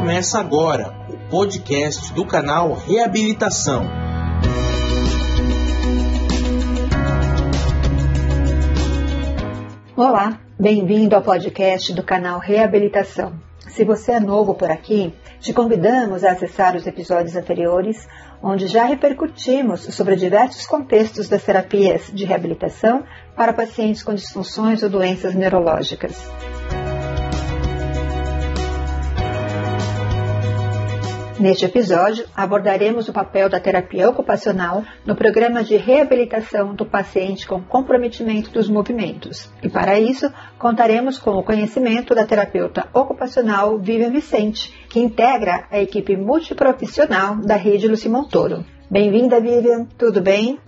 Começa agora o podcast do canal Reabilitação. Olá, bem-vindo ao podcast do canal Reabilitação. Se você é novo por aqui, te convidamos a acessar os episódios anteriores, onde já repercutimos sobre diversos contextos das terapias de reabilitação para pacientes com disfunções ou doenças neurológicas. Neste episódio, abordaremos o papel da terapia ocupacional no programa de reabilitação do paciente com comprometimento dos movimentos. E para isso, contaremos com o conhecimento da terapeuta ocupacional Vivian Vicente, que integra a equipe multiprofissional da rede Luci Montoro. Bem-vinda, Vivian. Tudo bem?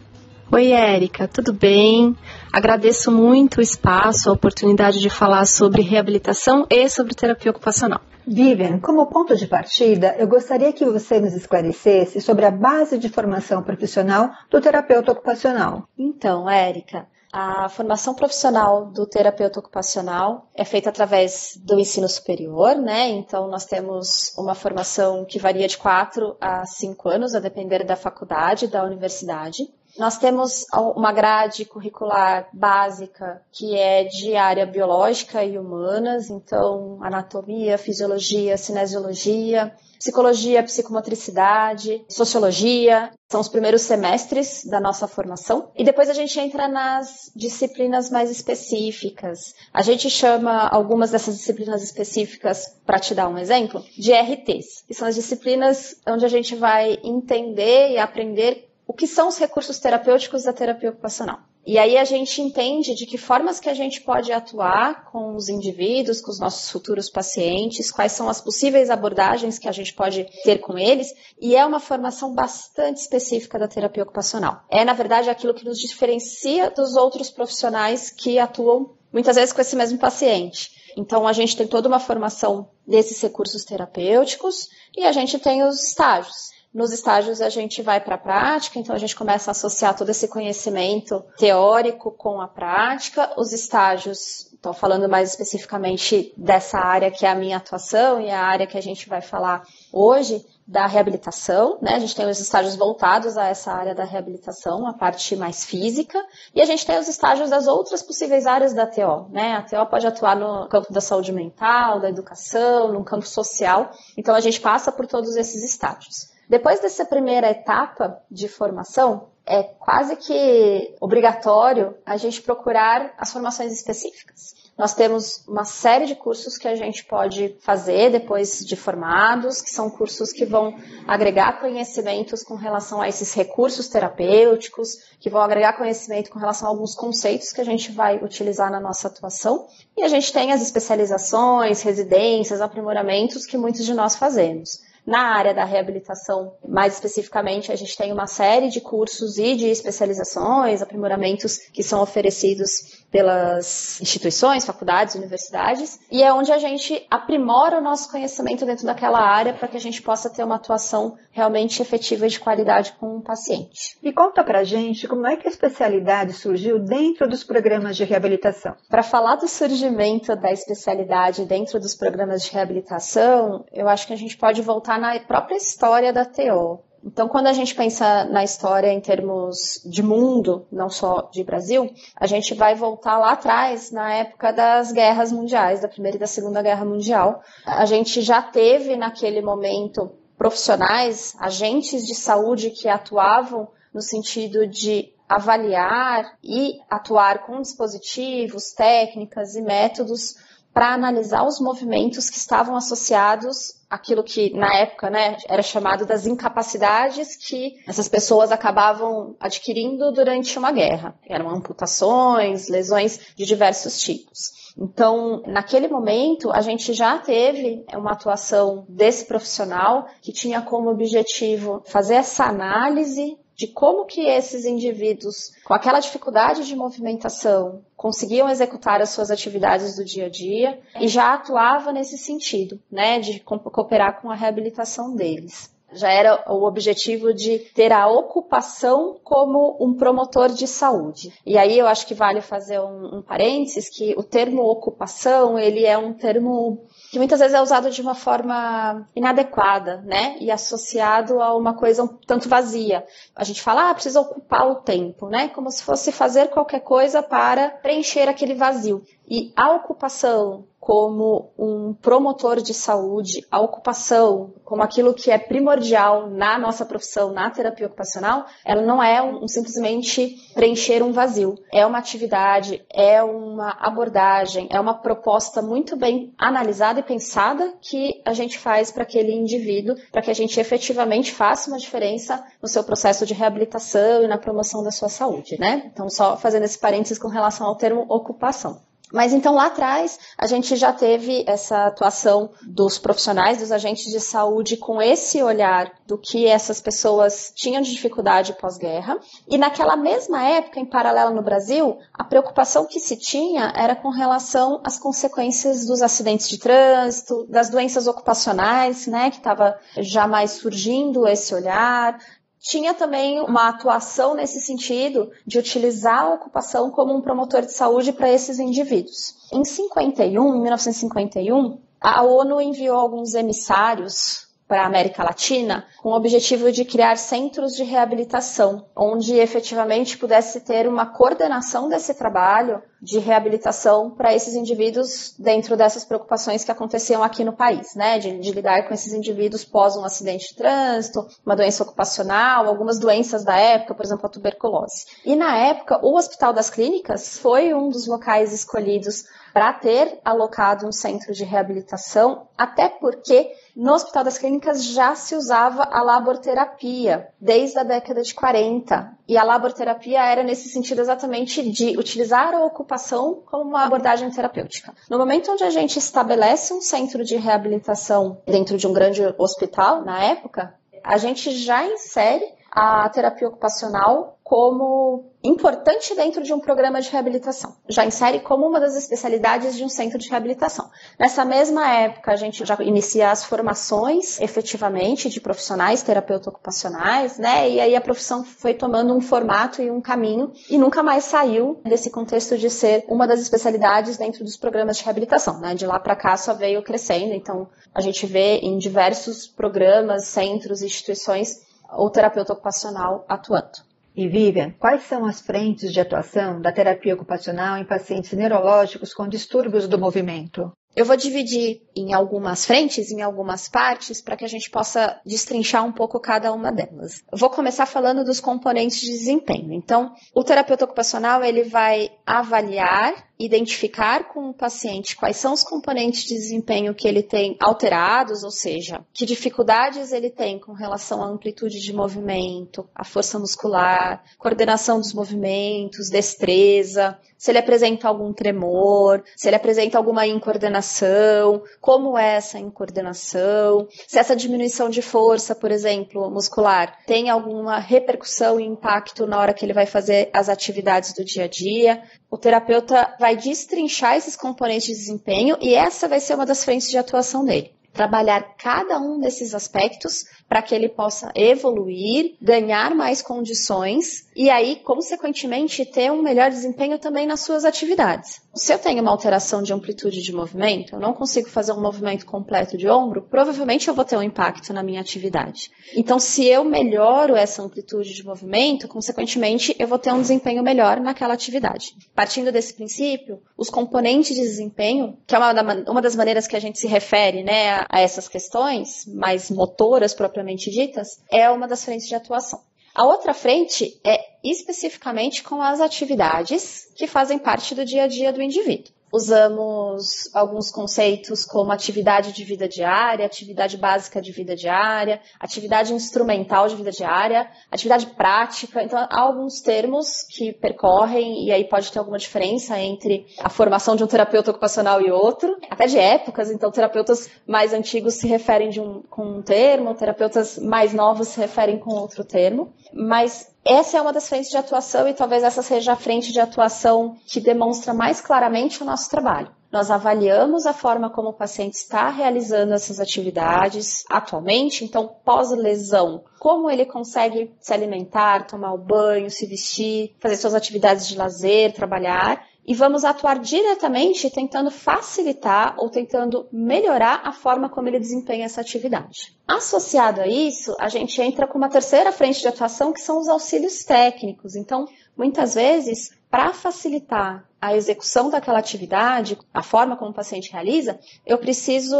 Oi, Érica, tudo bem? Agradeço muito o espaço, a oportunidade de falar sobre reabilitação e sobre terapia ocupacional. Vivian, como ponto de partida, eu gostaria que você nos esclarecesse sobre a base de formação profissional do terapeuta ocupacional. Então, Érica, a formação profissional do terapeuta ocupacional é feita através do ensino superior, né? Então, nós temos uma formação que varia de 4 a 5 anos, a depender da faculdade, da universidade. Nós temos uma grade curricular básica que é de área biológica e humanas, então anatomia, fisiologia, cinesiologia, psicologia, psicomotricidade, sociologia, são os primeiros semestres da nossa formação. E depois a gente entra nas disciplinas mais específicas. A gente chama algumas dessas disciplinas específicas, para te dar um exemplo, de RTs, que são as disciplinas onde a gente vai entender e aprender o que são os recursos terapêuticos da terapia ocupacional. E aí a gente entende de que formas que a gente pode atuar com os indivíduos, com os nossos futuros pacientes, quais são as possíveis abordagens que a gente pode ter com eles, e é uma formação bastante específica da terapia ocupacional. É, na verdade, aquilo que nos diferencia dos outros profissionais que atuam muitas vezes com esse mesmo paciente. Então, a gente tem toda uma formação desses recursos terapêuticos e a gente tem os estágios. Nos estágios a gente vai para a prática, então a gente começa a associar todo esse conhecimento teórico com a prática. Os estágios, estou falando mais especificamente dessa área que é a minha atuação e a área que a gente vai falar hoje, da reabilitação, né? A gente tem os estágios voltados a essa área da reabilitação, a parte mais física, e a gente tem os estágios das outras possíveis áreas da TO, né? A TO pode atuar no campo da saúde mental, da educação, no campo social, então a gente passa por todos esses estágios. Depois dessa primeira etapa de formação, é quase que obrigatório a gente procurar as formações específicas. Nós temos uma série de cursos que a gente pode fazer depois de formados, que são cursos que vão agregar conhecimentos com relação a esses recursos terapêuticos, que vão agregar conhecimento com relação a alguns conceitos que a gente vai utilizar na nossa atuação. E a gente tem as especializações, residências, aprimoramentos que muitos de nós fazemos. Na área da reabilitação, mais especificamente, a gente tem uma série de cursos e de especializações, aprimoramentos que são oferecidos pelas instituições, faculdades, universidades, e é onde a gente aprimora o nosso conhecimento dentro daquela área para que a gente possa ter uma atuação realmente efetiva e de qualidade com o paciente. E conta pra gente como é que a especialidade surgiu dentro dos programas de reabilitação. Para falar do surgimento da especialidade dentro dos programas de reabilitação, eu acho que a gente pode voltar na própria história da TO. Então, quando a gente pensa na história em termos de mundo, não só de Brasil, a gente vai voltar lá atrás, na época das guerras mundiais, da Primeira e da Segunda Guerra Mundial. A gente já teve naquele momento profissionais, agentes de saúde que atuavam no sentido de avaliar e atuar com dispositivos, técnicas e métodos para analisar os movimentos que estavam associados àquilo que na época né, era chamado das incapacidades que essas pessoas acabavam adquirindo durante uma guerra. Eram amputações, lesões de diversos tipos. Então, naquele momento, a gente já teve uma atuação desse profissional que tinha como objetivo fazer essa análise de como que esses indivíduos, com aquela dificuldade de movimentação, conseguiam executar as suas atividades do dia a dia e já atuava nesse sentido, né, de cooperar com a reabilitação deles. Já era o objetivo de ter a ocupação como um promotor de saúde. E aí eu acho que vale fazer um, um parênteses que o termo ocupação ele é um termo que muitas vezes é usado de uma forma inadequada, né? E associado a uma coisa um tanto vazia. A gente fala, ah, precisa ocupar o tempo, né? Como se fosse fazer qualquer coisa para preencher aquele vazio. E a ocupação como um promotor de saúde, a ocupação como aquilo que é primordial na nossa profissão, na terapia ocupacional, ela não é um, simplesmente preencher um vazio. É uma atividade, é uma abordagem, é uma proposta muito bem analisada e pensada que a gente faz para aquele indivíduo, para que a gente efetivamente faça uma diferença no seu processo de reabilitação e na promoção da sua saúde, né? Então, só fazendo esse parênteses com relação ao termo ocupação. Mas então lá atrás a gente já teve essa atuação dos profissionais, dos agentes de saúde com esse olhar do que essas pessoas tinham de dificuldade pós-guerra. E naquela mesma época, em paralelo no Brasil, a preocupação que se tinha era com relação às consequências dos acidentes de trânsito, das doenças ocupacionais, né, que estava já mais surgindo esse olhar, tinha também uma atuação nesse sentido de utilizar a ocupação como um promotor de saúde para esses indivíduos. Em 51, em 1951, a ONU enviou alguns emissários para a América Latina com o objetivo de criar centros de reabilitação, onde efetivamente pudesse ter uma coordenação desse trabalho de reabilitação para esses indivíduos dentro dessas preocupações que aconteciam aqui no país, né? De, de, lidar com esses indivíduos pós um acidente de trânsito, uma doença ocupacional, algumas doenças da época, por exemplo, a tuberculose. E na época, o Hospital das Clínicas foi um dos locais escolhidos para ter alocado um centro de reabilitação, até porque no Hospital das Clínicas já se usava a laborterapia desde a década de 40. E a laborterapia era nesse sentido exatamente de utilizar a ocupação como uma abordagem terapêutica. No momento onde a gente estabelece um centro de reabilitação dentro de um grande hospital, na época, a gente já insere a terapia ocupacional como importante dentro de um programa de reabilitação. Já insere como uma das especialidades de um centro de reabilitação. Nessa mesma época, a gente já inicia as formações, efetivamente, de profissionais terapeutas ocupacionais, né? E aí a profissão foi tomando um formato e um caminho e nunca mais saiu desse contexto de ser uma das especialidades dentro dos programas de reabilitação, né? De lá para cá só veio crescendo. Então, a gente vê em diversos programas, centros, instituições o terapeuta ocupacional atuando. E Vivian, quais são as frentes de atuação da terapia ocupacional em pacientes neurológicos com distúrbios do movimento? Eu vou dividir em algumas frentes, em algumas partes, para que a gente possa destrinchar um pouco cada uma delas. Eu vou começar falando dos componentes de desempenho. Então, o terapeuta ocupacional ele vai avaliar identificar com o paciente quais são os componentes de desempenho que ele tem alterados, ou seja, que dificuldades ele tem com relação à amplitude de movimento, a força muscular, coordenação dos movimentos, destreza, se ele apresenta algum tremor, se ele apresenta alguma incoordenação, como é essa incoordenação, se essa diminuição de força, por exemplo, muscular, tem alguma repercussão e impacto na hora que ele vai fazer as atividades do dia a dia. O terapeuta vai destrinchar esses componentes de desempenho e essa vai ser uma das frentes de atuação dele. Trabalhar cada um desses aspectos para que ele possa evoluir, ganhar mais condições e aí, consequentemente, ter um melhor desempenho também nas suas atividades. Se eu tenho uma alteração de amplitude de movimento, eu não consigo fazer um movimento completo de ombro, provavelmente eu vou ter um impacto na minha atividade. Então, se eu melhoro essa amplitude de movimento, consequentemente, eu vou ter um desempenho melhor naquela atividade. Partindo desse princípio, os componentes de desempenho, que é uma, das maneiras que a gente se refere né, a essas questões, mais motoras propriamente ditas, é uma das frentes de atuação. A outra frente é especificamente com as atividades que fazem parte do dia a dia do indivíduo usamos alguns conceitos como atividade de vida diária, atividade básica de vida diária, atividade instrumental de vida diária, atividade prática. Então, há alguns termos que percorrem, e aí pode ter alguma diferença entre a formação de um terapeuta ocupacional e outro, até de épocas. Então, terapeutas mais antigos se referem um, com um termo, terapeutas mais novos se referem com outro termo. Mas essa é uma das frentes de atuação e talvez essa seja a frente de atuação que demonstra mais claramente o nosso trabalho. nós avaliamos a forma como o paciente está realizando essas atividades atualmente, então pós-lesão, como ele consegue se alimentar, tomar o banho, se vestir, fazer suas atividades de lazer, trabalhar, e vamos atuar diretamente tentando facilitar ou tentando melhorar a forma como ele desempenha essa atividade. Associado a isso, a gente entra com uma terceira frente de atuação que são os auxílios técnicos. Então, muitas vezes, para facilitar a execução daquela atividade, a forma como o paciente realiza, eu preciso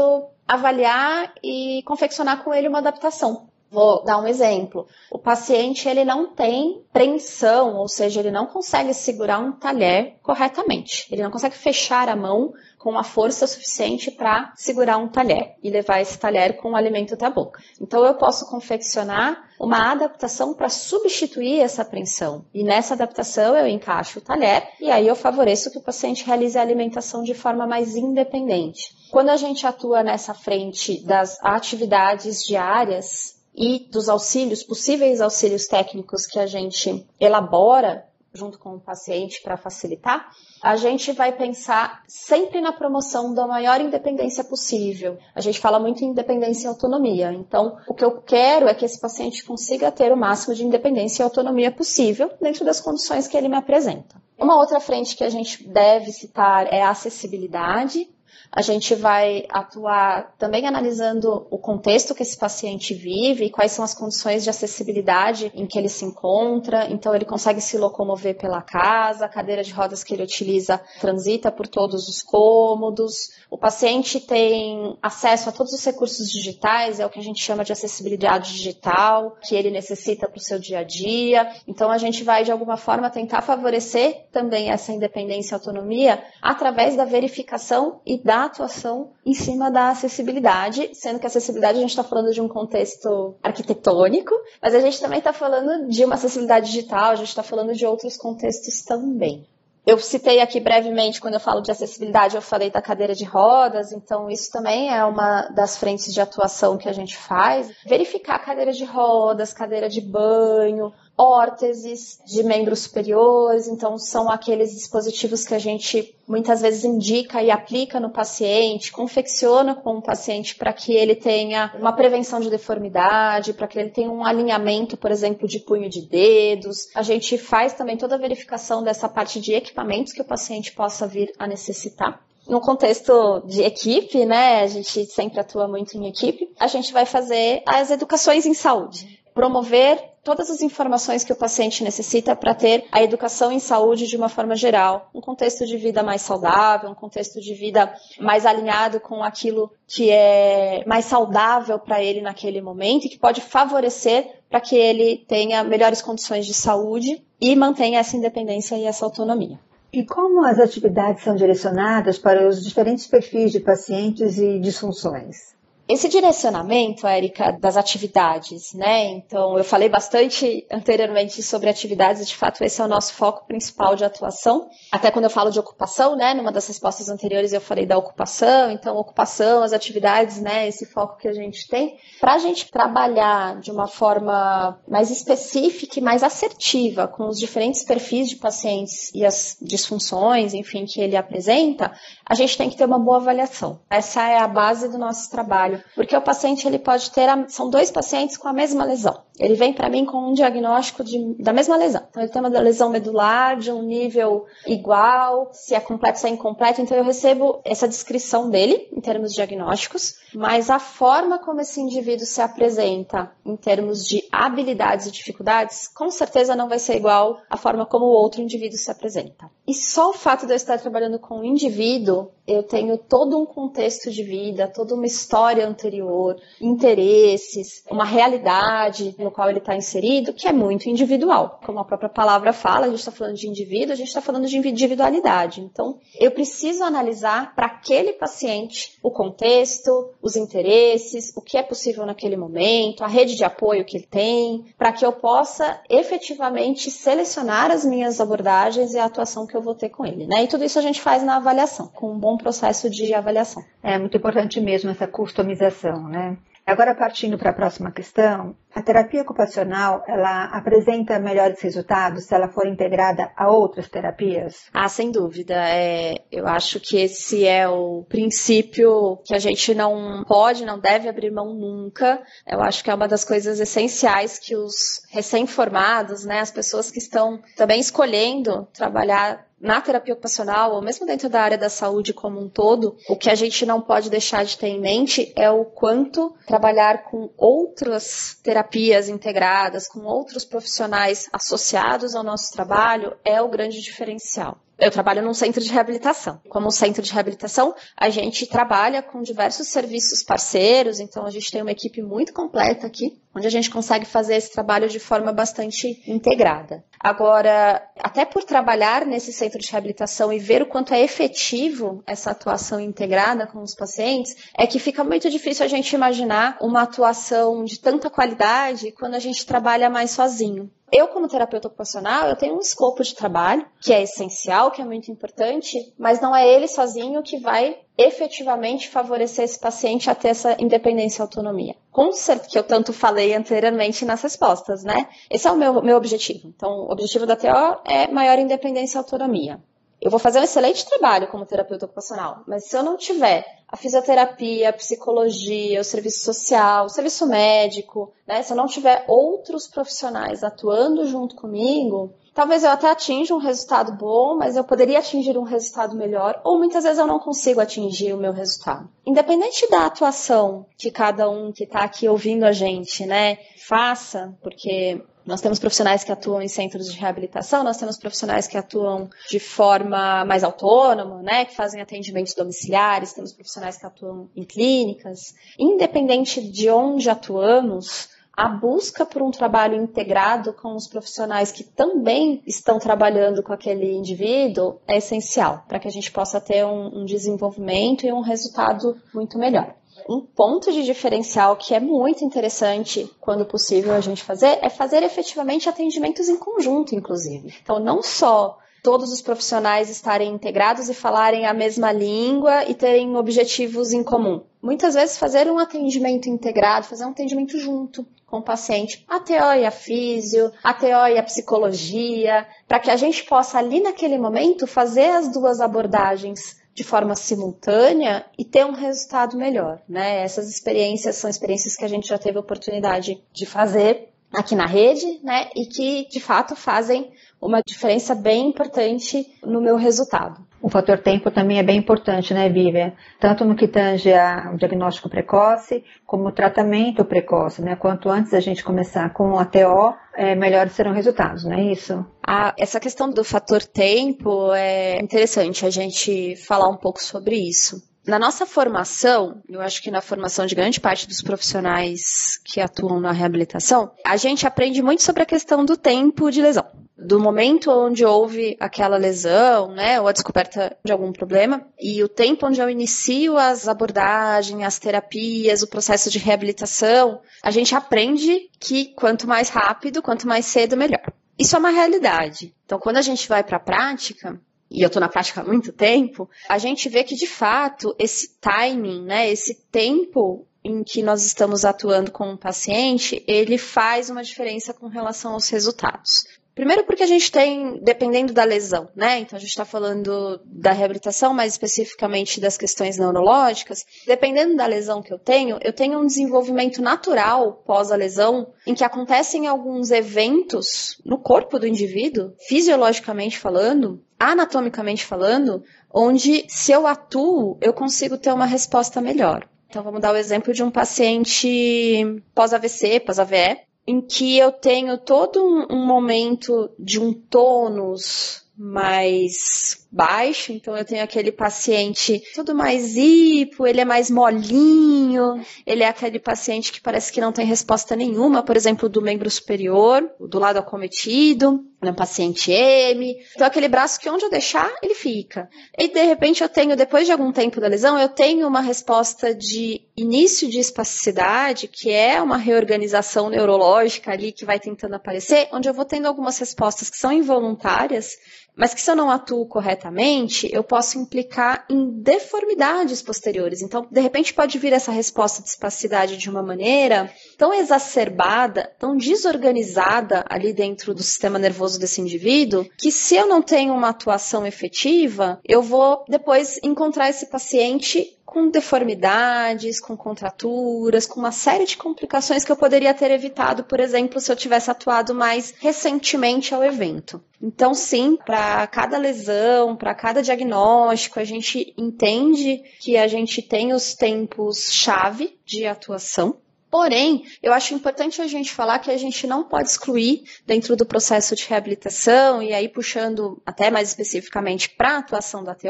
avaliar e confeccionar com ele uma adaptação. Vou dar um exemplo. O paciente ele não tem preensão, ou seja, ele não consegue segurar um talher corretamente. Ele não consegue fechar a mão com a força suficiente para segurar um talher e levar esse talher com o alimento até a boca. Então eu posso confeccionar uma adaptação para substituir essa preensão. E nessa adaptação eu encaixo o talher e aí eu favoreço que o paciente realize a alimentação de forma mais independente. Quando a gente atua nessa frente das atividades diárias, e dos auxílios, possíveis auxílios técnicos que a gente elabora junto com o paciente para facilitar, a gente vai pensar sempre na promoção da maior independência possível. A gente fala muito em independência e autonomia. Então, o que eu quero é que esse paciente consiga ter o máximo de independência e autonomia possível dentro das condições que ele me apresenta. Uma outra frente que a gente deve citar é a acessibilidade. A gente vai atuar também analisando o contexto que esse paciente vive e quais são as condições de acessibilidade em que ele se encontra. Então, ele consegue se locomover pela casa, a cadeira de rodas que ele utiliza transita por todos os cômodos. O paciente tem acesso a todos os recursos digitais, é o que a gente chama de acessibilidade digital, que ele necessita para o seu dia a dia. Então, a gente vai, de alguma forma, tentar favorecer também essa independência e autonomia através da verificação e da atuação em cima da acessibilidade, sendo que a acessibilidade a gente está falando de um contexto arquitetônico, mas a gente também está falando de uma acessibilidade digital, a gente está falando de outros contextos também. Eu citei aqui brevemente, quando eu falo de acessibilidade, eu falei da cadeira de rodas, então isso também é uma das frentes de atuação que a gente faz. Verificar cadeira de rodas, cadeira de banho, órteses de membros superiores, então são aqueles dispositivos que a gente muitas vezes indica e aplica no paciente, confecciona com o paciente para que ele tenha uma prevenção de deformidade, para que ele tenha um alinhamento, por exemplo, de punho de dedos. A gente faz também toda a verificação dessa parte de equipamentos que o paciente possa vir a necessitar no contexto de equipe, né? A gente sempre atua muito em equipe. A gente vai fazer as educações em saúde promover todas as informações que o paciente necessita para ter a educação em saúde de uma forma geral, um contexto de vida mais saudável, um contexto de vida mais alinhado com aquilo que é mais saudável para ele naquele momento e que pode favorecer para que ele tenha melhores condições de saúde e mantenha essa independência e essa autonomia. E como as atividades são direcionadas para os diferentes perfis de pacientes e disfunções? Esse direcionamento, Érica, das atividades, né? Então, eu falei bastante anteriormente sobre atividades, de fato, esse é o nosso foco principal de atuação. Até quando eu falo de ocupação, né? Numa das respostas anteriores eu falei da ocupação, então, ocupação, as atividades, né? Esse foco que a gente tem. Para a gente trabalhar de uma forma mais específica e mais assertiva com os diferentes perfis de pacientes e as disfunções, enfim, que ele apresenta, a gente tem que ter uma boa avaliação. Essa é a base do nosso trabalho porque o paciente ele pode ter, a, são dois pacientes com a mesma lesão. Ele vem para mim com um diagnóstico de, da mesma lesão. Então, ele tem uma lesão medular de um nível igual, se é completo, se é incompleto. Então, eu recebo essa descrição dele, em termos diagnósticos, mas a forma como esse indivíduo se apresenta, em termos de habilidades e dificuldades, com certeza não vai ser igual à forma como o outro indivíduo se apresenta. E só o fato de eu estar trabalhando com um indivíduo, eu tenho todo um contexto de vida, toda uma história anterior, interesses, uma realidade no qual ele está inserido, que é muito individual. Como a própria palavra fala, a gente está falando de indivíduo, a gente está falando de individualidade. Então, eu preciso analisar para aquele paciente o contexto, os interesses, o que é possível naquele momento, a rede de apoio que ele tem, para que eu possa efetivamente selecionar as minhas abordagens e a atuação que eu vou ter com ele. Né? E tudo isso a gente faz na avaliação, com um bom processo de avaliação. É muito importante mesmo essa customização, né? Agora, partindo para a próxima questão, a terapia ocupacional, ela apresenta melhores resultados se ela for integrada a outras terapias? Ah, sem dúvida. É, eu acho que esse é o princípio que a gente não pode, não deve abrir mão nunca. Eu acho que é uma das coisas essenciais que os recém-formados, né, as pessoas que estão também escolhendo trabalhar na terapia ocupacional, ou mesmo dentro da área da saúde como um todo, o que a gente não pode deixar de ter em mente é o quanto trabalhar com outras terapias integradas, com outros profissionais associados ao nosso trabalho, é o grande diferencial. Eu trabalho num centro de reabilitação. Como um centro de reabilitação, a gente trabalha com diversos serviços parceiros, então a gente tem uma equipe muito completa aqui, onde a gente consegue fazer esse trabalho de forma bastante integrada. Agora, até por trabalhar nesse centro de reabilitação e ver o quanto é efetivo essa atuação integrada com os pacientes, é que fica muito difícil a gente imaginar uma atuação de tanta qualidade quando a gente trabalha mais sozinho. Eu, como terapeuta ocupacional, eu tenho um escopo de trabalho que é essencial, que é muito importante, mas não é ele sozinho que vai efetivamente favorecer esse paciente a ter essa independência e autonomia. Com certeza, que eu tanto falei anteriormente nas respostas, né? Esse é o meu, meu objetivo. Então, o objetivo da TO é maior independência e autonomia. Eu vou fazer um excelente trabalho como terapeuta ocupacional, mas se eu não tiver a fisioterapia, a psicologia, o serviço social, o serviço médico, né? Se eu não tiver outros profissionais atuando junto comigo, talvez eu até atinja um resultado bom, mas eu poderia atingir um resultado melhor, ou muitas vezes eu não consigo atingir o meu resultado. Independente da atuação que cada um que está aqui ouvindo a gente, né, faça, porque nós temos profissionais que atuam em centros de reabilitação, nós temos profissionais que atuam de forma mais autônoma, né, que fazem atendimentos domiciliares, temos profissionais que atuam em clínicas. Independente de onde atuamos, a busca por um trabalho integrado com os profissionais que também estão trabalhando com aquele indivíduo é essencial para que a gente possa ter um, um desenvolvimento e um resultado muito melhor um ponto de diferencial que é muito interessante, quando possível, a gente fazer, é fazer efetivamente atendimentos em conjunto, inclusive. Então, não só todos os profissionais estarem integrados e falarem a mesma língua e terem objetivos em comum. Muitas vezes fazer um atendimento integrado, fazer um atendimento junto com o paciente, a TO e a físio, a psicologia, para que a gente possa ali naquele momento fazer as duas abordagens de forma simultânea e ter um resultado melhor, né? Essas experiências são experiências que a gente já teve oportunidade de fazer aqui na rede, né? E que de fato fazem uma diferença bem importante no meu resultado. O fator tempo também é bem importante, né, Vivian? Tanto no que tange ao diagnóstico precoce, como o tratamento precoce, né? Quanto antes a gente começar com a TO, é, melhores serão os resultados, não é isso? Ah, essa questão do fator tempo é interessante a gente falar um pouco sobre isso. Na nossa formação, eu acho que na formação de grande parte dos profissionais que atuam na reabilitação, a gente aprende muito sobre a questão do tempo de lesão do momento onde houve aquela lesão, né, ou a descoberta de algum problema, e o tempo onde eu inicio as abordagens, as terapias, o processo de reabilitação, a gente aprende que quanto mais rápido, quanto mais cedo, melhor. Isso é uma realidade. Então, quando a gente vai para a prática, e eu estou na prática há muito tempo, a gente vê que de fato esse timing, né, esse tempo em que nós estamos atuando com o paciente, ele faz uma diferença com relação aos resultados. Primeiro porque a gente tem, dependendo da lesão, né? Então a gente está falando da reabilitação, mais especificamente das questões neurológicas. Dependendo da lesão que eu tenho, eu tenho um desenvolvimento natural pós a lesão, em que acontecem alguns eventos no corpo do indivíduo, fisiologicamente falando, anatomicamente falando, onde se eu atuo, eu consigo ter uma resposta melhor. Então vamos dar o exemplo de um paciente pós-AVC, pós-AVE, em que eu tenho todo um, um momento de um tônus mais baixo, então eu tenho aquele paciente tudo mais hipo, ele é mais molinho, ele é aquele paciente que parece que não tem resposta nenhuma, por exemplo, do membro superior, do lado acometido, no paciente M. Então aquele braço que onde eu deixar, ele fica. E de repente eu tenho, depois de algum tempo da lesão, eu tenho uma resposta de início de espasticidade, que é uma reorganização neurológica ali que vai tentando aparecer, onde eu vou tendo algumas respostas que são involuntárias, mas que se eu não atuo corretamente, eu posso implicar em deformidades posteriores. Então, de repente, pode vir essa resposta de espasticidade de uma maneira tão exacerbada, tão desorganizada ali dentro do sistema nervoso desse indivíduo, que se eu não tenho uma atuação efetiva, eu vou depois encontrar esse paciente com deformidades, com contraturas, com uma série de complicações que eu poderia ter evitado, por exemplo, se eu tivesse atuado mais recentemente ao evento. Então, sim, para cada lesão, para cada diagnóstico, a gente entende que a gente tem os tempos chave de atuação. Porém, eu acho importante a gente falar que a gente não pode excluir dentro do processo de reabilitação, e aí puxando até mais especificamente para a atuação da TO,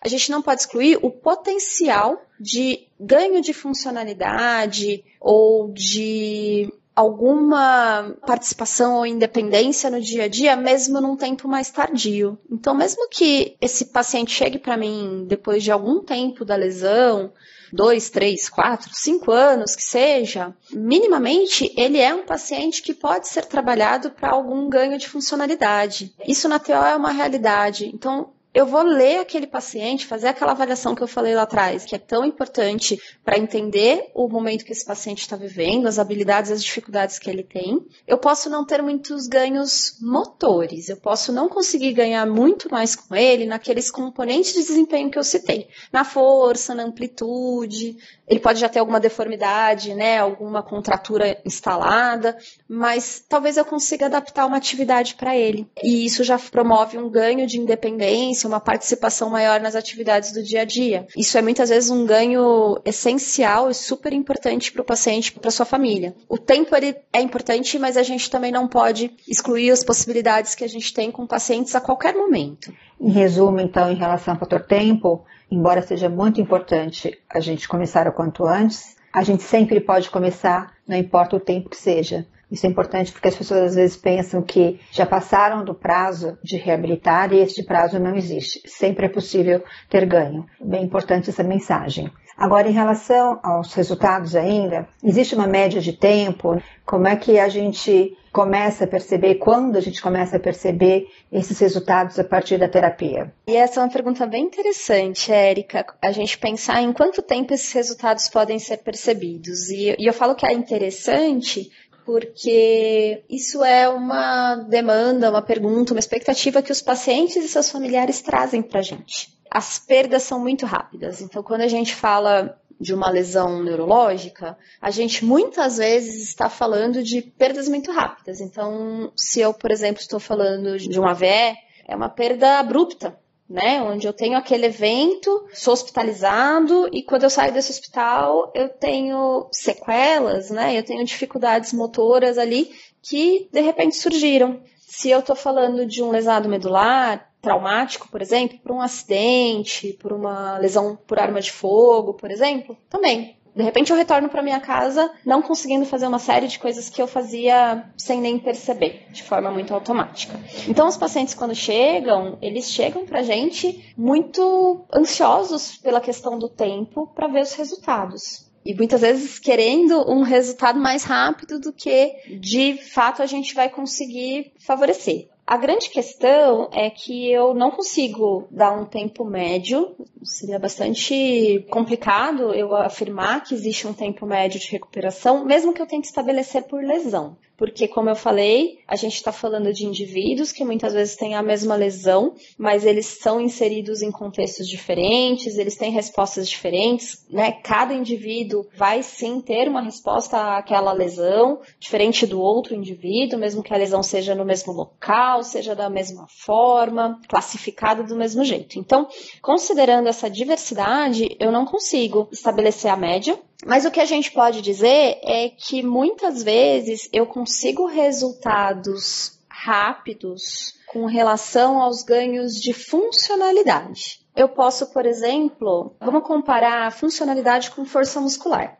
a gente não pode excluir o potencial de ganho de funcionalidade ou de alguma participação ou independência no dia a dia, mesmo num tempo mais tardio. Então, mesmo que esse paciente chegue para mim depois de algum tempo da lesão, dois, três, quatro, cinco anos que seja, minimamente ele é um paciente que pode ser trabalhado para algum ganho de funcionalidade. Isso na TO é uma realidade. Então, eu vou ler aquele paciente, fazer aquela avaliação que eu falei lá atrás, que é tão importante para entender o momento que esse paciente está vivendo, as habilidades, as dificuldades que ele tem. Eu posso não ter muitos ganhos motores, eu posso não conseguir ganhar muito mais com ele naqueles componentes de desempenho que eu citei, na força, na amplitude. Ele pode já ter alguma deformidade, né, alguma contratura instalada, mas talvez eu consiga adaptar uma atividade para ele. E isso já promove um ganho de independência uma participação maior nas atividades do dia a dia. Isso é muitas vezes um ganho essencial e super importante para o paciente, para sua família. O tempo ele é importante, mas a gente também não pode excluir as possibilidades que a gente tem com pacientes a qualquer momento. Em resumo, então, em relação ao fator tempo, embora seja muito importante a gente começar o quanto antes, a gente sempre pode começar, não importa o tempo que seja. Isso é importante porque as pessoas às vezes pensam que já passaram do prazo de reabilitar e este prazo não existe. Sempre é possível ter ganho. Bem importante essa mensagem. Agora, em relação aos resultados ainda, existe uma média de tempo? Como é que a gente começa a perceber, quando a gente começa a perceber esses resultados a partir da terapia? E essa é uma pergunta bem interessante, Érica. A gente pensar em quanto tempo esses resultados podem ser percebidos. E, e eu falo que é interessante porque isso é uma demanda, uma pergunta, uma expectativa que os pacientes e seus familiares trazem para a gente. As perdas são muito rápidas, então quando a gente fala de uma lesão neurológica, a gente muitas vezes está falando de perdas muito rápidas. Então, se eu, por exemplo, estou falando de um AVE, é uma perda abrupta né? Onde eu tenho aquele evento, sou hospitalizado e quando eu saio desse hospital eu tenho sequelas, né? Eu tenho dificuldades motoras ali que de repente surgiram. Se eu estou falando de um lesado medular, traumático, por exemplo, por um acidente, por uma lesão por arma de fogo, por exemplo, também de repente eu retorno para minha casa não conseguindo fazer uma série de coisas que eu fazia sem nem perceber, de forma muito automática. Então os pacientes quando chegam, eles chegam pra gente muito ansiosos pela questão do tempo para ver os resultados. E muitas vezes querendo um resultado mais rápido do que de fato a gente vai conseguir favorecer. A grande questão é que eu não consigo dar um tempo médio, seria bastante complicado eu afirmar que existe um tempo médio de recuperação, mesmo que eu tente estabelecer por lesão porque, como eu falei, a gente está falando de indivíduos que muitas vezes têm a mesma lesão, mas eles são inseridos em contextos diferentes, eles têm respostas diferentes, né? Cada indivíduo vai sim ter uma resposta àquela lesão, diferente do outro indivíduo, mesmo que a lesão seja no mesmo local, seja da mesma forma, classificada do mesmo jeito. Então, considerando essa diversidade, eu não consigo estabelecer a média, mas o que a gente pode dizer é que muitas vezes eu consigo resultados rápidos com relação aos ganhos de funcionalidade. Eu posso, por exemplo, vamos comparar a funcionalidade com força muscular.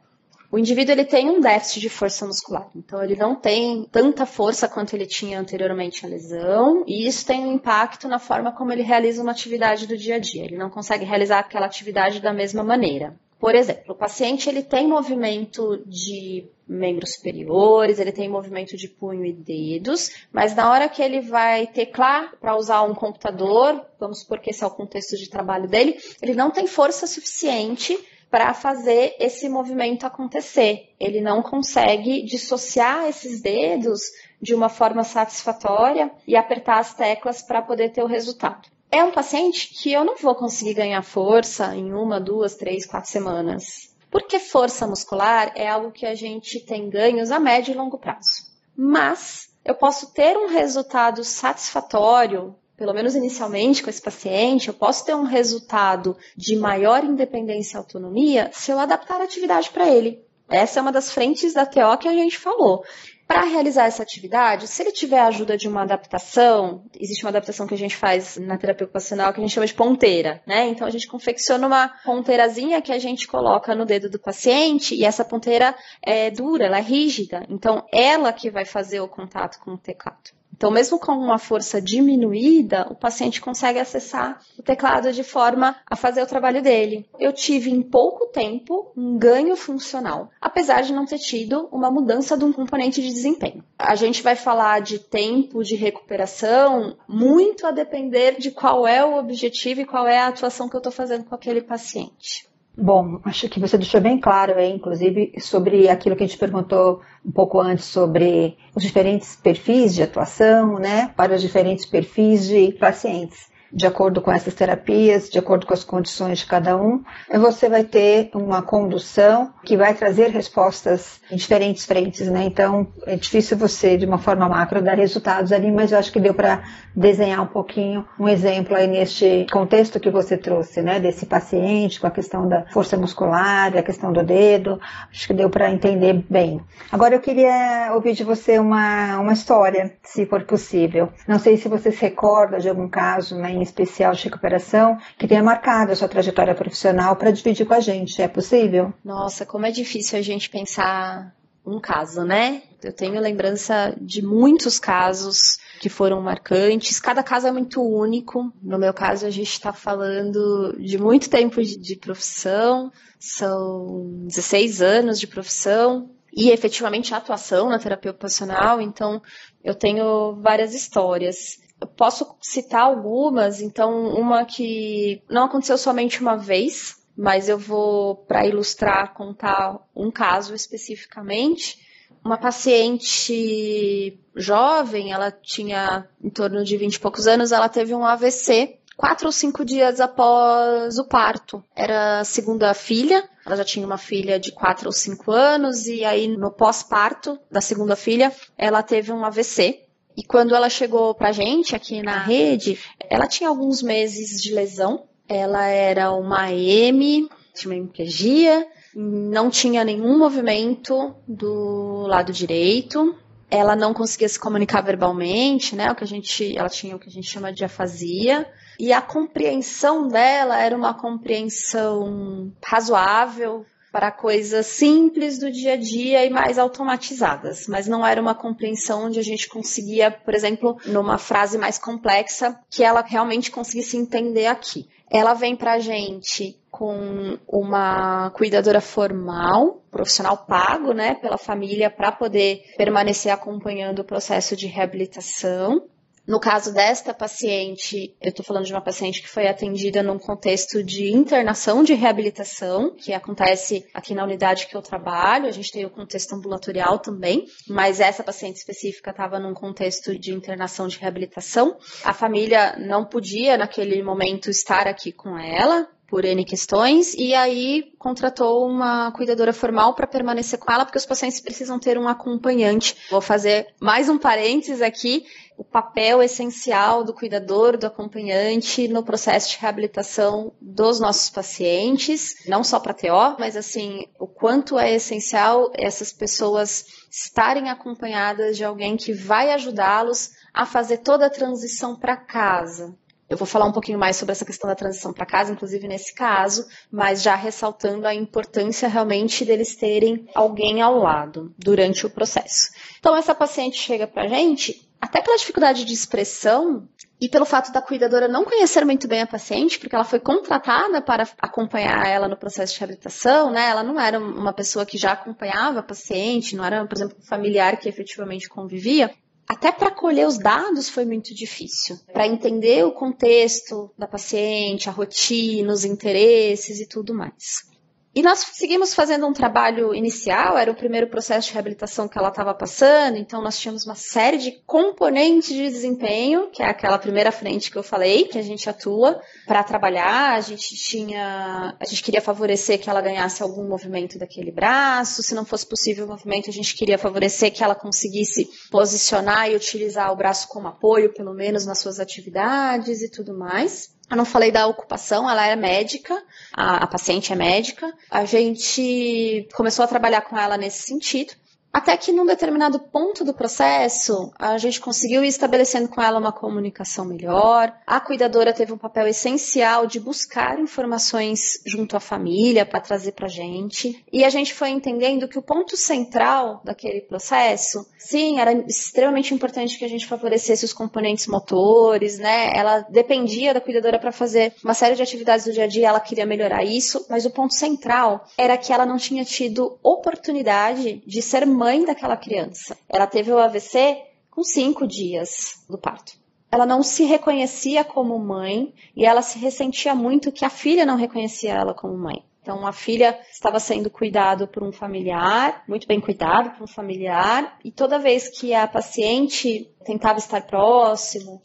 O indivíduo ele tem um déficit de força muscular, então ele não tem tanta força quanto ele tinha anteriormente à lesão, e isso tem um impacto na forma como ele realiza uma atividade do dia a dia. Ele não consegue realizar aquela atividade da mesma maneira. Por exemplo, o paciente ele tem movimento de membros superiores, ele tem movimento de punho e dedos, mas na hora que ele vai teclar para usar um computador, vamos supor que esse é o contexto de trabalho dele, ele não tem força suficiente para fazer esse movimento acontecer. Ele não consegue dissociar esses dedos de uma forma satisfatória e apertar as teclas para poder ter o resultado. É um paciente que eu não vou conseguir ganhar força em uma, duas, três, quatro semanas. Porque força muscular é algo que a gente tem ganhos a médio e longo prazo. Mas eu posso ter um resultado satisfatório, pelo menos inicialmente com esse paciente, eu posso ter um resultado de maior independência e autonomia se eu adaptar a atividade para ele. Essa é uma das frentes da TO que a gente falou. Para realizar essa atividade, se ele tiver a ajuda de uma adaptação, existe uma adaptação que a gente faz na terapia ocupacional que a gente chama de ponteira, né? Então a gente confecciona uma ponteirazinha que a gente coloca no dedo do paciente e essa ponteira é dura, ela é rígida. Então ela que vai fazer o contato com o teclado. Então, mesmo com uma força diminuída, o paciente consegue acessar o teclado de forma a fazer o trabalho dele. Eu tive em pouco tempo um ganho funcional, apesar de não ter tido uma mudança de um componente de desempenho. A gente vai falar de tempo de recuperação muito a depender de qual é o objetivo e qual é a atuação que eu estou fazendo com aquele paciente. Bom, acho que você deixou bem claro aí, inclusive, sobre aquilo que a gente perguntou um pouco antes sobre os diferentes perfis de atuação, né, para os diferentes perfis de pacientes de acordo com essas terapias, de acordo com as condições de cada um, você vai ter uma condução que vai trazer respostas em diferentes frentes, né? Então, é difícil você, de uma forma macro, dar resultados ali, mas eu acho que deu para desenhar um pouquinho um exemplo aí neste contexto que você trouxe, né? Desse paciente com a questão da força muscular, a questão do dedo, acho que deu para entender bem. Agora eu queria ouvir de você uma, uma história, se for possível. Não sei se você se recorda de algum caso, né, especial de recuperação que tenha marcado a sua trajetória profissional para dividir com a gente. É possível? Nossa, como é difícil a gente pensar um caso, né? Eu tenho lembrança de muitos casos que foram marcantes. Cada caso é muito único. No meu caso, a gente está falando de muito tempo de, de profissão, são 16 anos de profissão e efetivamente atuação na terapia ocupacional. Então, eu tenho várias histórias. Posso citar algumas, então uma que não aconteceu somente uma vez, mas eu vou, para ilustrar, contar um caso especificamente. Uma paciente jovem, ela tinha em torno de 20 e poucos anos, ela teve um AVC quatro ou cinco dias após o parto. Era a segunda filha, ela já tinha uma filha de quatro ou cinco anos, e aí no pós-parto da segunda filha, ela teve um AVC. E quando ela chegou pra gente aqui na rede, ela tinha alguns meses de lesão. Ela era uma M, tinha uma hemiplegia, não tinha nenhum movimento do lado direito. Ela não conseguia se comunicar verbalmente, né? O que a gente, ela tinha o que a gente chama de afasia. E a compreensão dela era uma compreensão razoável, para coisas simples do dia a dia e mais automatizadas, mas não era uma compreensão onde a gente conseguia, por exemplo, numa frase mais complexa, que ela realmente conseguisse entender aqui. Ela vem para a gente com uma cuidadora formal, profissional pago, né, pela família para poder permanecer acompanhando o processo de reabilitação. No caso desta paciente, eu estou falando de uma paciente que foi atendida num contexto de internação de reabilitação, que acontece aqui na unidade que eu trabalho. A gente tem o contexto ambulatorial também, mas essa paciente específica estava num contexto de internação de reabilitação. A família não podia, naquele momento, estar aqui com ela, por N questões, e aí contratou uma cuidadora formal para permanecer com ela, porque os pacientes precisam ter um acompanhante. Vou fazer mais um parênteses aqui, o papel essencial do cuidador, do acompanhante no processo de reabilitação dos nossos pacientes, não só para TO, mas assim, o quanto é essencial essas pessoas estarem acompanhadas de alguém que vai ajudá-los a fazer toda a transição para casa, eu vou falar um pouquinho mais sobre essa questão da transição para casa, inclusive nesse caso, mas já ressaltando a importância realmente deles terem alguém ao lado durante o processo. Então, essa paciente chega para a gente, até pela dificuldade de expressão, e pelo fato da cuidadora não conhecer muito bem a paciente, porque ela foi contratada para acompanhar ela no processo de reabilitação, né? Ela não era uma pessoa que já acompanhava a paciente, não era, por exemplo, um familiar que efetivamente convivia. Até para colher os dados foi muito difícil, para entender o contexto da paciente, a rotina, os interesses e tudo mais. E nós seguimos fazendo um trabalho inicial, era o primeiro processo de reabilitação que ela estava passando, então nós tínhamos uma série de componentes de desempenho, que é aquela primeira frente que eu falei, que a gente atua para trabalhar, a gente tinha, a gente queria favorecer que ela ganhasse algum movimento daquele braço, se não fosse possível o movimento, a gente queria favorecer que ela conseguisse posicionar e utilizar o braço como apoio, pelo menos nas suas atividades e tudo mais. Eu não falei da ocupação, ela é médica, a, a paciente é médica. A gente começou a trabalhar com ela nesse sentido. Até que num determinado ponto do processo, a gente conseguiu ir estabelecendo com ela uma comunicação melhor. A cuidadora teve um papel essencial de buscar informações junto à família para trazer para a gente. E a gente foi entendendo que o ponto central daquele processo, sim, era extremamente importante que a gente favorecesse os componentes motores, né? Ela dependia da cuidadora para fazer uma série de atividades do dia a dia, ela queria melhorar isso, mas o ponto central era que ela não tinha tido oportunidade de ser mãe mãe daquela criança. Ela teve o AVC com cinco dias do parto. Ela não se reconhecia como mãe e ela se ressentia muito que a filha não reconhecia ela como mãe. Então, a filha estava sendo cuidado por um familiar, muito bem cuidado por um familiar, e toda vez que a paciente tentava estar próximo,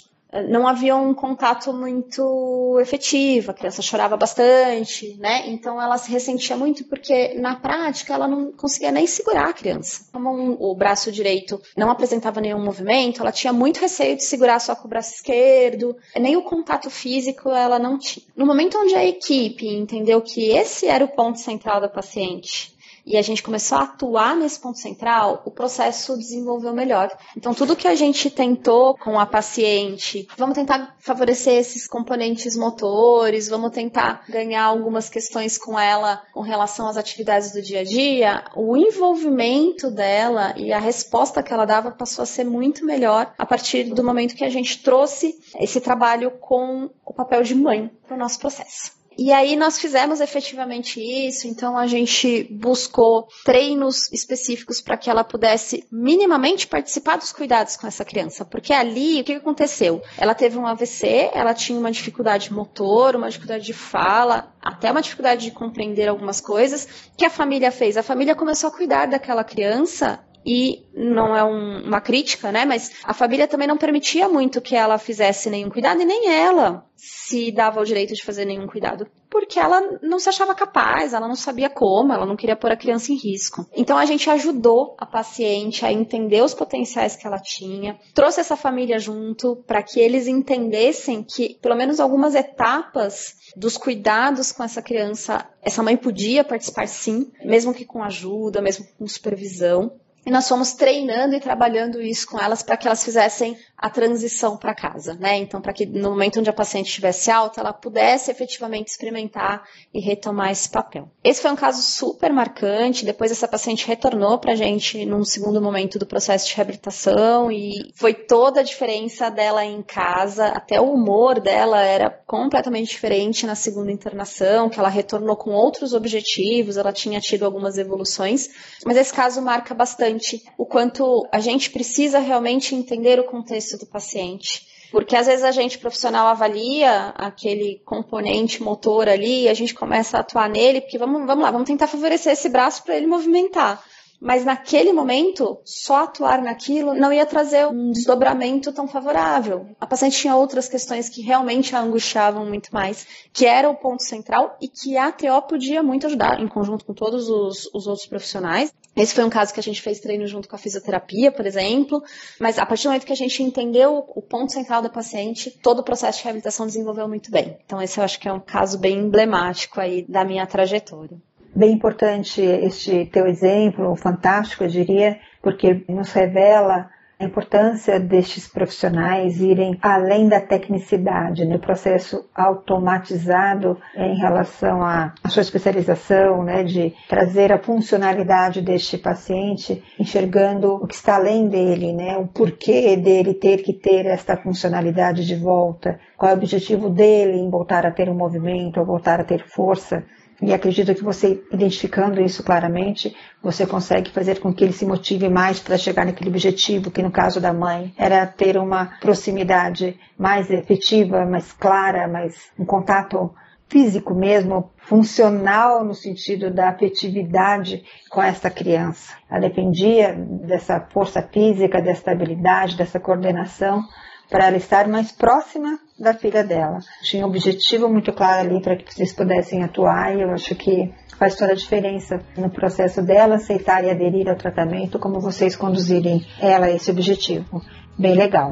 não havia um contato muito efetivo, a criança chorava bastante, né? Então ela se ressentia muito porque na prática ela não conseguia nem segurar a criança. Como o braço direito não apresentava nenhum movimento, ela tinha muito receio de segurar só com o braço esquerdo, nem o contato físico ela não tinha. No momento onde a equipe entendeu que esse era o ponto central da paciente, e a gente começou a atuar nesse ponto central, o processo desenvolveu melhor. Então, tudo que a gente tentou com a paciente, vamos tentar favorecer esses componentes motores, vamos tentar ganhar algumas questões com ela com relação às atividades do dia a dia, o envolvimento dela e a resposta que ela dava passou a ser muito melhor a partir do momento que a gente trouxe esse trabalho com o papel de mãe para o nosso processo. E aí nós fizemos efetivamente isso, então a gente buscou treinos específicos para que ela pudesse minimamente participar dos cuidados com essa criança, porque ali o que aconteceu? Ela teve um AVC, ela tinha uma dificuldade motor, uma dificuldade de fala, até uma dificuldade de compreender algumas coisas. O que a família fez? A família começou a cuidar daquela criança e não é um, uma crítica, né? Mas a família também não permitia muito que ela fizesse nenhum cuidado e nem ela se dava o direito de fazer nenhum cuidado, porque ela não se achava capaz, ela não sabia como, ela não queria pôr a criança em risco. Então a gente ajudou a paciente a entender os potenciais que ela tinha, trouxe essa família junto para que eles entendessem que pelo menos algumas etapas dos cuidados com essa criança, essa mãe podia participar sim, mesmo que com ajuda, mesmo com supervisão. E nós fomos treinando e trabalhando isso com elas para que elas fizessem a transição para casa, né? Então, para que no momento onde a paciente estivesse alta, ela pudesse efetivamente experimentar e retomar esse papel. Esse foi um caso super marcante. Depois, essa paciente retornou para a gente num segundo momento do processo de reabilitação e foi toda a diferença dela em casa. Até o humor dela era completamente diferente na segunda internação, que ela retornou com outros objetivos, ela tinha tido algumas evoluções. Mas esse caso marca bastante o quanto a gente precisa realmente entender o contexto do paciente. Porque às vezes a gente profissional avalia aquele componente motor ali e a gente começa a atuar nele, porque vamos, vamos lá, vamos tentar favorecer esse braço para ele movimentar. Mas naquele momento, só atuar naquilo não ia trazer um desdobramento tão favorável. A paciente tinha outras questões que realmente a angustiavam muito mais, que era o ponto central e que a TO podia muito ajudar, em conjunto com todos os, os outros profissionais. Esse foi um caso que a gente fez treino junto com a fisioterapia, por exemplo, mas a partir do momento que a gente entendeu o ponto central da paciente, todo o processo de reabilitação desenvolveu muito bem. Então esse eu acho que é um caso bem emblemático aí da minha trajetória bem importante este teu exemplo, fantástico, eu diria, porque nos revela a importância destes profissionais irem além da tecnicidade, no né? processo automatizado em relação à, sua especialização, né, de trazer a funcionalidade deste paciente, enxergando o que está além dele, né, o porquê dele ter que ter esta funcionalidade de volta, qual é o objetivo dele em voltar a ter um movimento, ou voltar a ter força. E acredito que você, identificando isso claramente, você consegue fazer com que ele se motive mais para chegar naquele objetivo, que no caso da mãe era ter uma proximidade mais efetiva, mais clara, mais um contato físico mesmo, funcional no sentido da afetividade com essa criança. Ela dependia dessa força física, dessa habilidade, dessa coordenação para ela estar mais próxima da filha dela. Tinha um objetivo muito claro ali para que vocês pudessem atuar e eu acho que faz toda a diferença no processo dela aceitar e aderir ao tratamento, como vocês conduzirem ela a esse objetivo. Bem legal.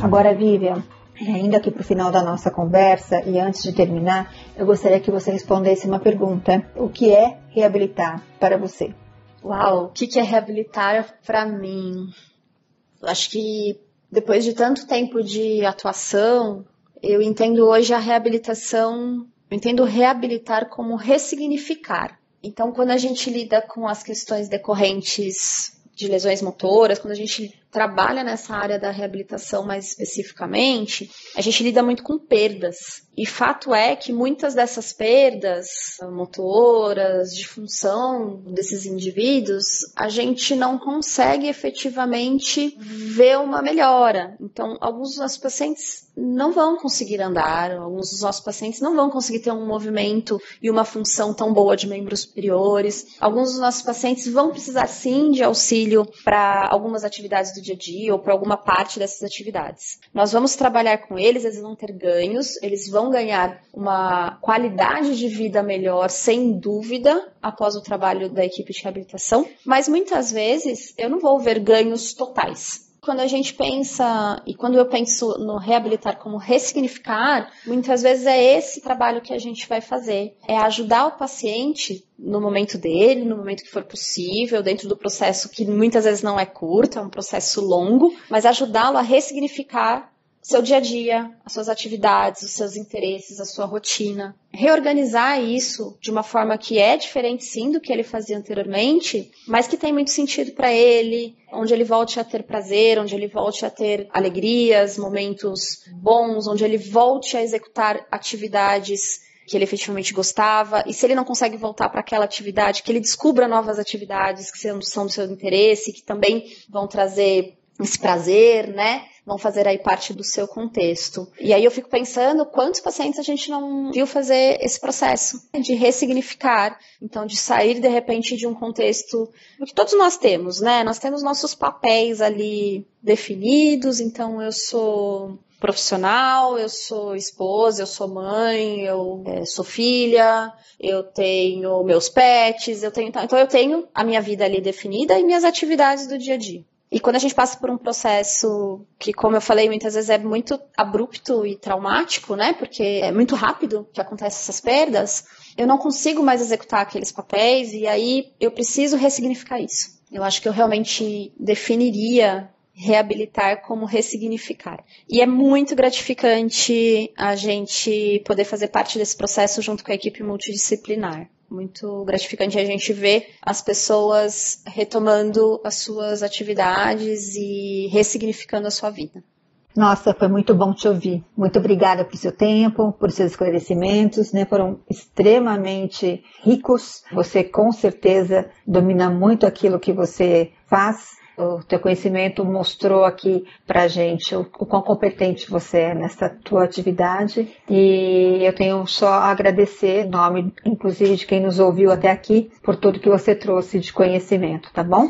Agora, Vivian, ainda aqui para o final da nossa conversa e antes de terminar, eu gostaria que você respondesse uma pergunta: o que é reabilitar para você? Uau, o que é reabilitar para mim? Acho que depois de tanto tempo de atuação, eu entendo hoje a reabilitação, eu entendo reabilitar como ressignificar. Então, quando a gente lida com as questões decorrentes de lesões motoras, quando a gente trabalha nessa área da reabilitação mais especificamente, a gente lida muito com perdas. E fato é que muitas dessas perdas motoras, de função desses indivíduos, a gente não consegue efetivamente ver uma melhora. Então, alguns dos nossos pacientes não vão conseguir andar, alguns dos nossos pacientes não vão conseguir ter um movimento e uma função tão boa de membros superiores. Alguns dos nossos pacientes vão precisar sim de auxílio para algumas atividades do dia a dia ou para alguma parte dessas atividades. Nós vamos trabalhar com eles, eles vão ter ganhos, eles vão ganhar uma qualidade de vida melhor, sem dúvida, após o trabalho da equipe de reabilitação, mas muitas vezes eu não vou ver ganhos totais quando a gente pensa, e quando eu penso no reabilitar como ressignificar, muitas vezes é esse trabalho que a gente vai fazer. É ajudar o paciente no momento dele, no momento que for possível, dentro do processo que muitas vezes não é curto, é um processo longo, mas ajudá-lo a ressignificar seu dia a dia, as suas atividades, os seus interesses, a sua rotina. Reorganizar isso de uma forma que é diferente sim do que ele fazia anteriormente, mas que tem muito sentido para ele, onde ele volte a ter prazer, onde ele volte a ter alegrias, momentos bons, onde ele volte a executar atividades que ele efetivamente gostava, e se ele não consegue voltar para aquela atividade, que ele descubra novas atividades que são do seu interesse, que também vão trazer esse prazer, né? Vão fazer aí parte do seu contexto. E aí eu fico pensando quantos pacientes a gente não viu fazer esse processo de ressignificar, então de sair de repente de um contexto que todos nós temos, né? Nós temos nossos papéis ali definidos, então eu sou profissional, eu sou esposa, eu sou mãe, eu é, sou filha, eu tenho meus pets, eu tenho então eu tenho a minha vida ali definida e minhas atividades do dia a dia. E quando a gente passa por um processo que, como eu falei, muitas vezes é muito abrupto e traumático, né? Porque é muito rápido que acontecem essas perdas, eu não consigo mais executar aqueles papéis e aí eu preciso ressignificar isso. Eu acho que eu realmente definiria reabilitar como ressignificar. E é muito gratificante a gente poder fazer parte desse processo junto com a equipe multidisciplinar muito gratificante a gente ver as pessoas retomando as suas atividades e ressignificando a sua vida. Nossa, foi muito bom te ouvir. Muito obrigada por seu tempo, por seus esclarecimentos, né? Foram extremamente ricos. Você com certeza domina muito aquilo que você faz o teu conhecimento mostrou aqui para gente o, o quão competente você é nessa tua atividade. E eu tenho só a agradecer, em nome inclusive de quem nos ouviu até aqui, por tudo que você trouxe de conhecimento, tá bom?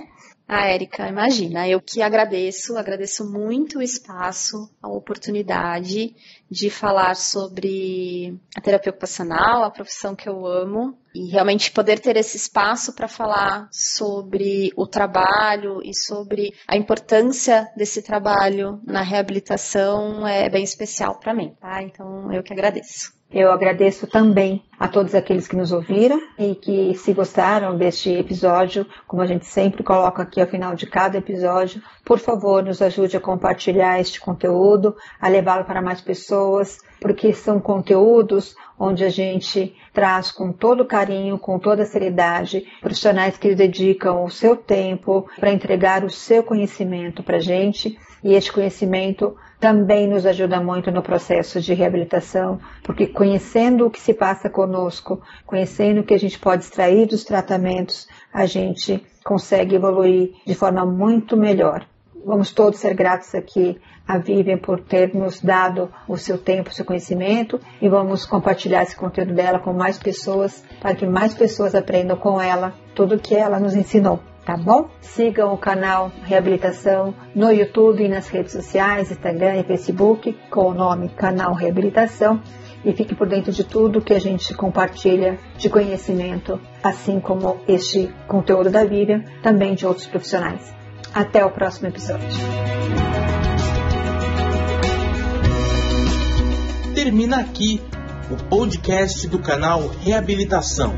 Ah, Érica, imagina, eu que agradeço, agradeço muito o espaço, a oportunidade de falar sobre a terapia ocupacional, a profissão que eu amo, e realmente poder ter esse espaço para falar sobre o trabalho e sobre a importância desse trabalho na reabilitação é bem especial para mim, tá? Então eu que agradeço. Eu agradeço também a todos aqueles que nos ouviram e que, se gostaram deste episódio, como a gente sempre coloca aqui ao final de cada episódio, por favor, nos ajude a compartilhar este conteúdo, a levá-lo para mais pessoas, porque são conteúdos onde a gente traz com todo carinho, com toda seriedade, profissionais que dedicam o seu tempo para entregar o seu conhecimento para a gente e este conhecimento também nos ajuda muito no processo de reabilitação, porque conhecendo o que se passa conosco, conhecendo o que a gente pode extrair dos tratamentos, a gente consegue evoluir de forma muito melhor. Vamos todos ser gratos aqui à Vivian por ter nos dado o seu tempo, o seu conhecimento e vamos compartilhar esse conteúdo dela com mais pessoas para que mais pessoas aprendam com ela tudo o que ela nos ensinou tá bom? Sigam o canal Reabilitação no YouTube e nas redes sociais, Instagram e Facebook, com o nome Canal Reabilitação. E fique por dentro de tudo que a gente compartilha de conhecimento, assim como este conteúdo da Vivian, também de outros profissionais. Até o próximo episódio. Termina aqui o podcast do canal Reabilitação